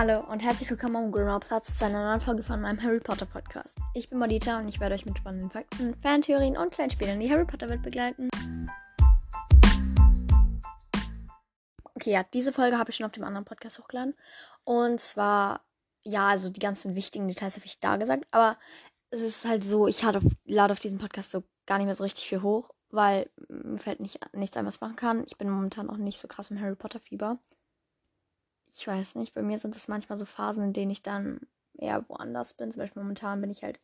Hallo und herzlich willkommen am Grimmaur Platz zu einer neuen Folge von meinem Harry Potter Podcast. Ich bin Modita und ich werde euch mit spannenden Fakten, Fantheorien und Kleinspielen in die Harry Potter Welt begleiten. Okay, ja, diese Folge habe ich schon auf dem anderen Podcast hochgeladen. Und zwar, ja, also die ganzen wichtigen Details habe ich da gesagt. Aber es ist halt so, ich lade auf, lade auf diesem Podcast so gar nicht mehr so richtig viel hoch, weil mir fällt nicht, nichts ein, was ich machen kann. Ich bin momentan auch nicht so krass im Harry Potter Fieber ich weiß nicht, bei mir sind es manchmal so Phasen, in denen ich dann eher woanders bin. Zum Beispiel momentan bin ich halt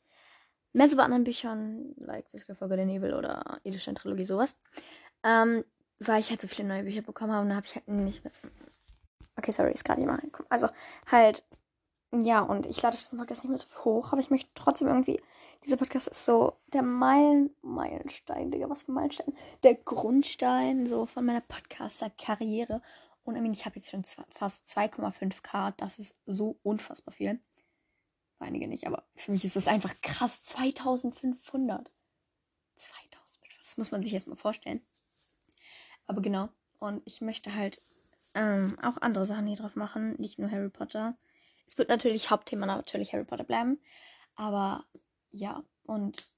mehr so bei anderen Büchern, like The Folge der Nebel oder Edelstein Trilogie, sowas. Ähm, weil ich halt so viele neue Bücher bekommen habe und da habe ich halt nicht mit. Okay, sorry, ist gerade jemand reingekommen. Also halt, ja, und ich lade diesen Podcast nicht mehr so hoch, aber ich möchte trotzdem irgendwie. Dieser Podcast ist so der Meilen, Meilenstein, Digga, was für Meilenstein? Der Grundstein so von meiner Podcaster-Karriere. Und ich habe jetzt schon fast 2,5k. Das ist so unfassbar viel. Für einige nicht, aber für mich ist das einfach krass. 2500. 2500. Das muss man sich erstmal vorstellen. Aber genau. Und ich möchte halt ähm, auch andere Sachen hier drauf machen. Nicht nur Harry Potter. Es wird natürlich Hauptthema natürlich Harry Potter bleiben. Aber ja. Und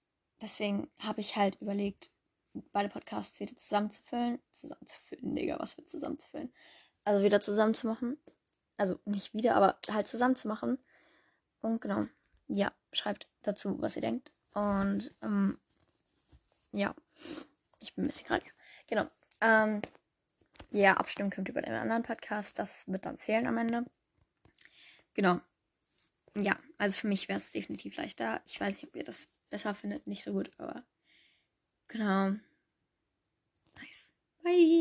deswegen habe ich halt überlegt, beide Podcasts wieder zusammenzufüllen. Zusammenzufüllen, Digga, was wird zusammenzufüllen? Also wieder zusammenzumachen. Also nicht wieder, aber halt zusammenzumachen. Und genau. Ja, schreibt dazu, was ihr denkt. Und ähm, ja, ich bin ein bisschen krank. Genau. Ähm, ja, abstimmen könnt ihr bei dem anderen Podcast. Das wird dann zählen am Ende. Genau. Ja, also für mich wäre es definitiv leichter. Ich weiß nicht, ob ihr das besser findet. Nicht so gut, aber genau. Nice. Bye.